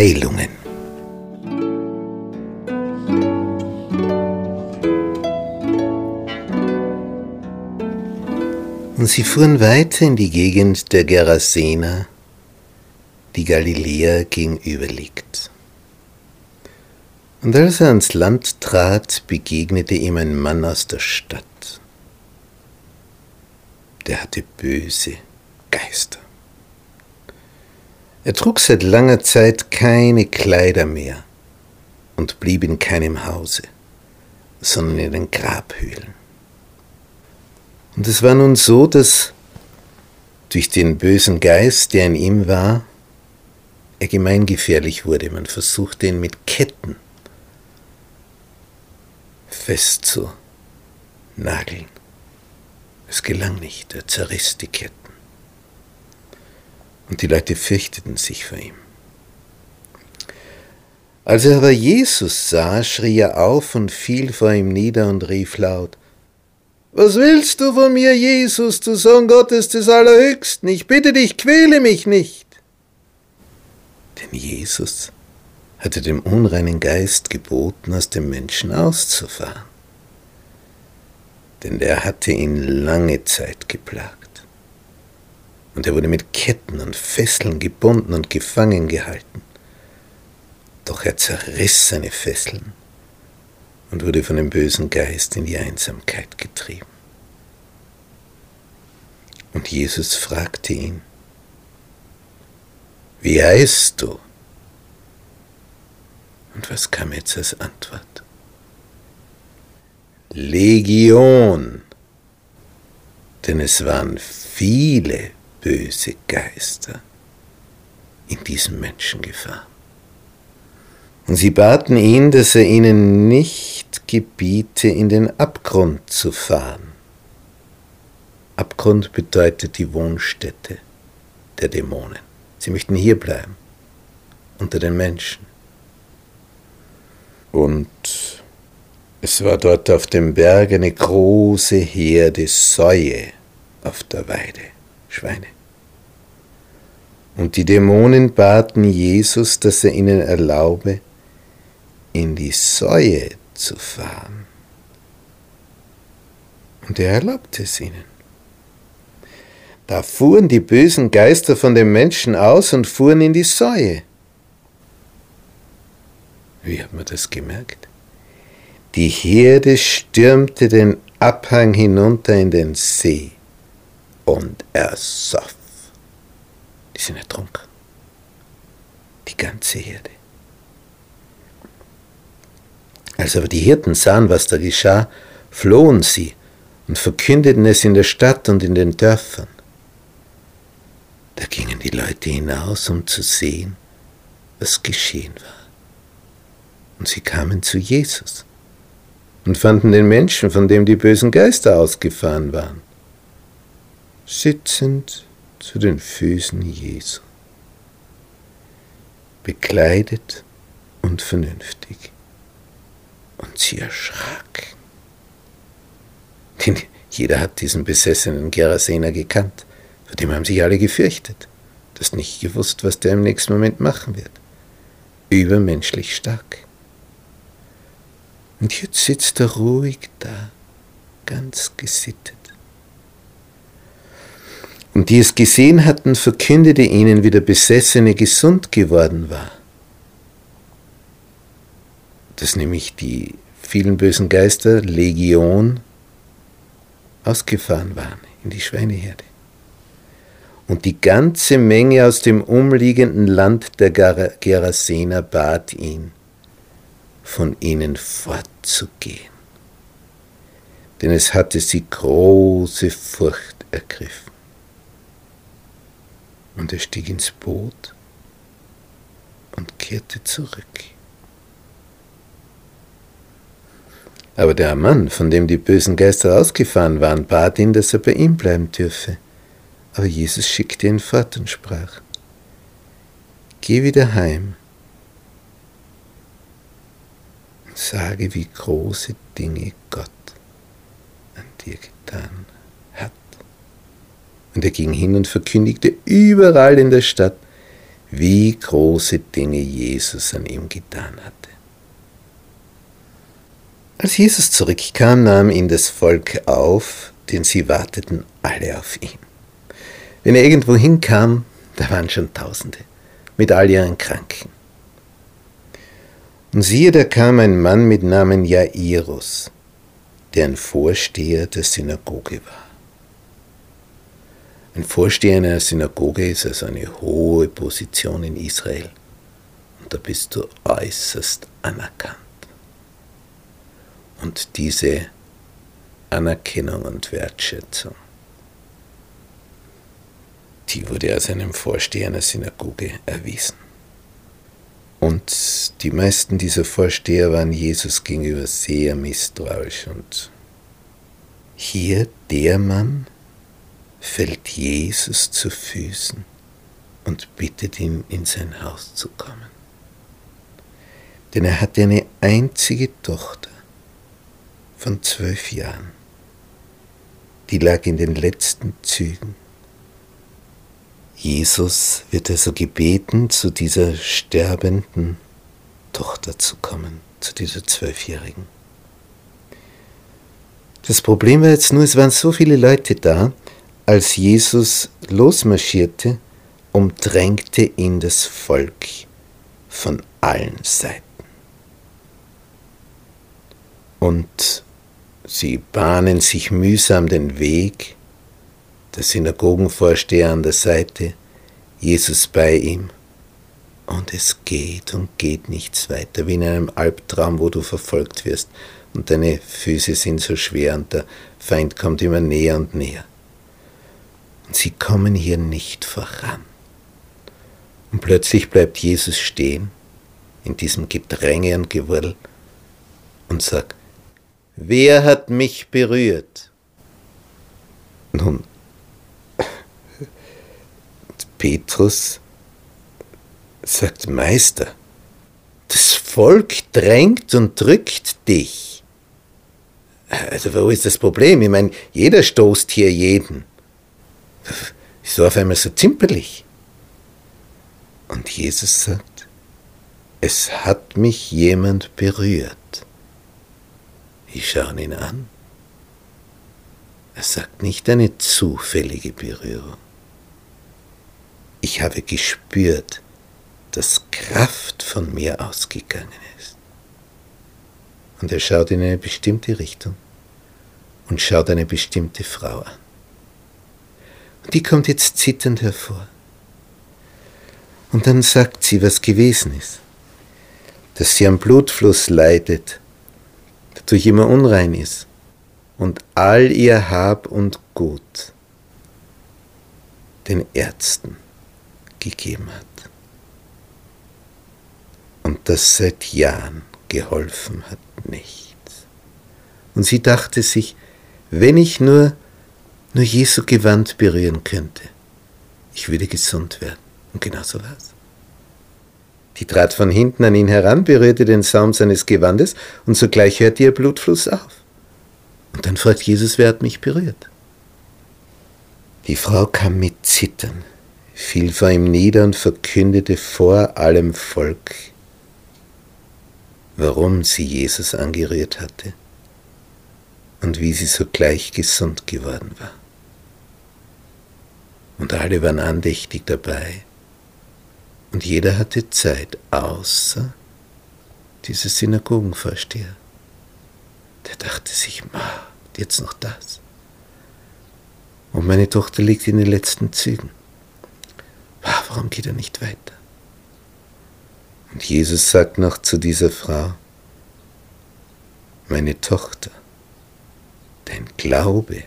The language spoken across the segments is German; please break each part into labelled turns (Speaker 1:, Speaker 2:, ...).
Speaker 1: Heilungen. Und sie fuhren weiter in die Gegend der Gerasena, die Galiläa gegenüber liegt. Und als er ans Land trat, begegnete ihm ein Mann aus der Stadt. Der hatte böse Geister. Er trug seit langer Zeit keine Kleider mehr und blieb in keinem Hause, sondern in den Grabhöhlen. Und es war nun so, dass durch den bösen Geist, der in ihm war, er gemeingefährlich wurde. Man versuchte ihn mit Ketten festzunageln. Es gelang nicht, er zerriss die Ketten. Und die Leute fürchteten sich vor ihm. Als er aber Jesus sah, schrie er auf und fiel vor ihm nieder und rief laut, Was willst du von mir, Jesus, du Sohn Gottes des Allerhöchsten? Ich bitte dich, quäle mich nicht. Denn Jesus hatte dem unreinen Geist geboten, aus dem Menschen auszufahren. Denn der hatte ihn lange Zeit geplagt. Und er wurde mit Ketten und Fesseln gebunden und gefangen gehalten. Doch er zerriss seine Fesseln und wurde von dem bösen Geist in die Einsamkeit getrieben. Und Jesus fragte ihn, wie heißt du? Und was kam jetzt als Antwort? Legion, denn es waren viele böse Geister in diesem Menschen gefahren. Und sie baten ihn, dass er ihnen nicht gebiete, in den Abgrund zu fahren. Abgrund bedeutet die Wohnstätte der Dämonen. Sie möchten hier bleiben, unter den Menschen. Und es war dort auf dem Berg eine große Herde Säue auf der Weide. Schweine. Und die Dämonen baten Jesus, dass er ihnen erlaube, in die Säue zu fahren. Und er erlaubte es ihnen. Da fuhren die bösen Geister von den Menschen aus und fuhren in die Säue. Wie hat man das gemerkt? Die Herde stürmte den Abhang hinunter in den See und ersoff. Die sind ertrunken. Die ganze Herde. Als aber die Hirten sahen, was da geschah, flohen sie und verkündeten es in der Stadt und in den Dörfern. Da gingen die Leute hinaus, um zu sehen, was geschehen war. Und sie kamen zu Jesus und fanden den Menschen, von dem die bösen Geister ausgefahren waren sitzend zu den Füßen Jesu, bekleidet und vernünftig. Und sie erschrak. Denn jeder hat diesen besessenen Gerasener gekannt. Vor dem haben sich alle gefürchtet. Das nicht gewusst, was der im nächsten Moment machen wird. Übermenschlich stark. Und jetzt sitzt er ruhig da, ganz gesittet. Und die es gesehen hatten, verkündete ihnen, wie der Besessene gesund geworden war. Dass nämlich die vielen bösen Geister, Legion, ausgefahren waren in die Schweineherde. Und die ganze Menge aus dem umliegenden Land der Gerasener bat ihn, von ihnen fortzugehen. Denn es hatte sie große Furcht ergriffen. Und er stieg ins Boot und kehrte zurück. Aber der Mann, von dem die bösen Geister ausgefahren waren, bat ihn, dass er bei ihm bleiben dürfe. Aber Jesus schickte ihn fort und sprach, Geh wieder heim und sage, wie große Dinge Gott dir getan hat. Und er ging hin und verkündigte überall in der Stadt, wie große Dinge Jesus an ihm getan hatte. Als Jesus zurückkam, nahm ihn das Volk auf, denn sie warteten alle auf ihn. Wenn er irgendwo hinkam, da waren schon Tausende mit all ihren Kranken. Und siehe, da kam ein Mann mit Namen Jairus, der ein Vorsteher der Synagoge war. Ein Vorsteher einer Synagoge ist also eine hohe Position in Israel. Und da bist du äußerst anerkannt. Und diese Anerkennung und Wertschätzung, die wurde als einem Vorsteher einer Synagoge erwiesen. Und die meisten dieser Vorsteher waren Jesus gegenüber sehr misstrauisch. Und hier der Mann fällt Jesus zu Füßen und bittet ihn, in sein Haus zu kommen. Denn er hatte eine einzige Tochter von zwölf Jahren. Die lag in den letzten Zügen. Jesus wird also gebeten, zu dieser sterbenden Tochter zu kommen, zu dieser Zwölfjährigen. Das Problem war jetzt nur, es waren so viele Leute da, als Jesus losmarschierte, umdrängte ihn das Volk von allen Seiten. Und sie bahnen sich mühsam den Weg, der Synagogenvorsteher an der Seite, Jesus bei ihm. Und es geht und geht nichts weiter, wie in einem Albtraum, wo du verfolgt wirst und deine Füße sind so schwer und der Feind kommt immer näher und näher. Und sie kommen hier nicht voran. Und plötzlich bleibt Jesus stehen in diesem Gedränge und Gewurl und sagt, wer hat mich berührt? Nun, Petrus sagt, Meister, das Volk drängt und drückt dich. Also wo ist das Problem? Ich meine, jeder stoßt hier jeden. Wieso auf einmal so zimperlich? Und Jesus sagt, es hat mich jemand berührt. Ich schaue ihn an. Er sagt nicht eine zufällige Berührung ich habe gespürt, dass Kraft von mir ausgegangen ist. Und er schaut in eine bestimmte Richtung und schaut eine bestimmte Frau an. Und die kommt jetzt zitternd hervor. Und dann sagt sie, was gewesen ist, dass sie am Blutfluss leidet, dadurch immer unrein ist und all ihr Hab und Gut den Ärzten gegeben hat. Und das seit Jahren geholfen hat nichts. Und sie dachte sich, wenn ich nur, nur Jesu Gewand berühren könnte, ich würde gesund werden. Und genau so war es. Die trat von hinten an ihn heran, berührte den Saum seines Gewandes und sogleich hörte ihr Blutfluss auf. Und dann fragt Jesus, wer hat mich berührt? Die Frau kam mit Zittern fiel vor ihm nieder und verkündete vor allem Volk, warum sie Jesus angerührt hatte und wie sie sogleich gesund geworden war. Und alle waren andächtig dabei und jeder hatte Zeit, außer dieser Synagogenvorsteher. Der dachte sich, ma, jetzt noch das. Und meine Tochter liegt in den letzten Zügen. Warum geht er nicht weiter? Und Jesus sagt noch zu dieser Frau, meine Tochter, dein Glaube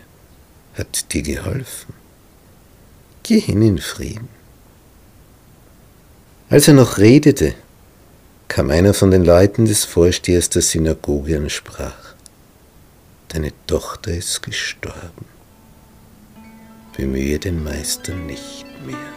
Speaker 1: hat dir geholfen. Geh hin in Frieden. Als er noch redete, kam einer von den Leuten des Vorstehers der Synagoge und sprach, Deine Tochter ist gestorben. Bemühe den Meister nicht mehr.